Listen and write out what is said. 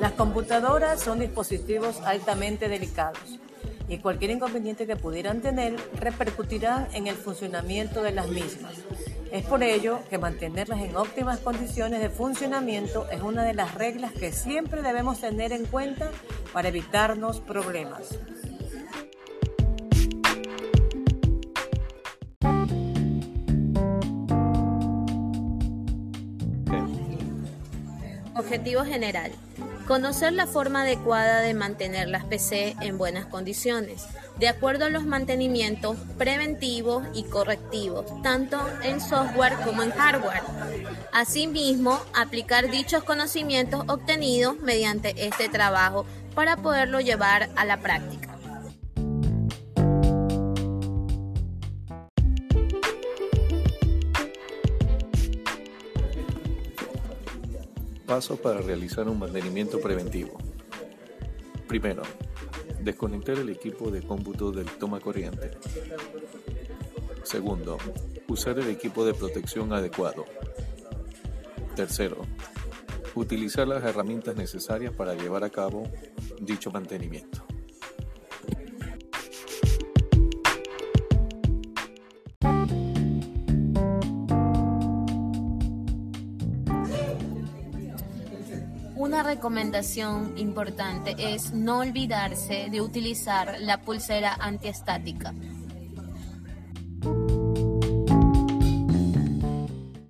Las computadoras son dispositivos altamente delicados y cualquier inconveniente que pudieran tener repercutirá en el funcionamiento de las mismas. Es por ello que mantenerlas en óptimas condiciones de funcionamiento es una de las reglas que siempre debemos tener en cuenta para evitarnos problemas. Objetivo general. Conocer la forma adecuada de mantener las PC en buenas condiciones, de acuerdo a los mantenimientos preventivos y correctivos, tanto en software como en hardware. Asimismo, aplicar dichos conocimientos obtenidos mediante este trabajo para poderlo llevar a la práctica. Pasos para realizar un mantenimiento preventivo. Primero, desconectar el equipo de cómputo del toma corriente. Segundo, usar el equipo de protección adecuado. Tercero, utilizar las herramientas necesarias para llevar a cabo dicho mantenimiento. Una recomendación importante es no olvidarse de utilizar la pulsera antiestática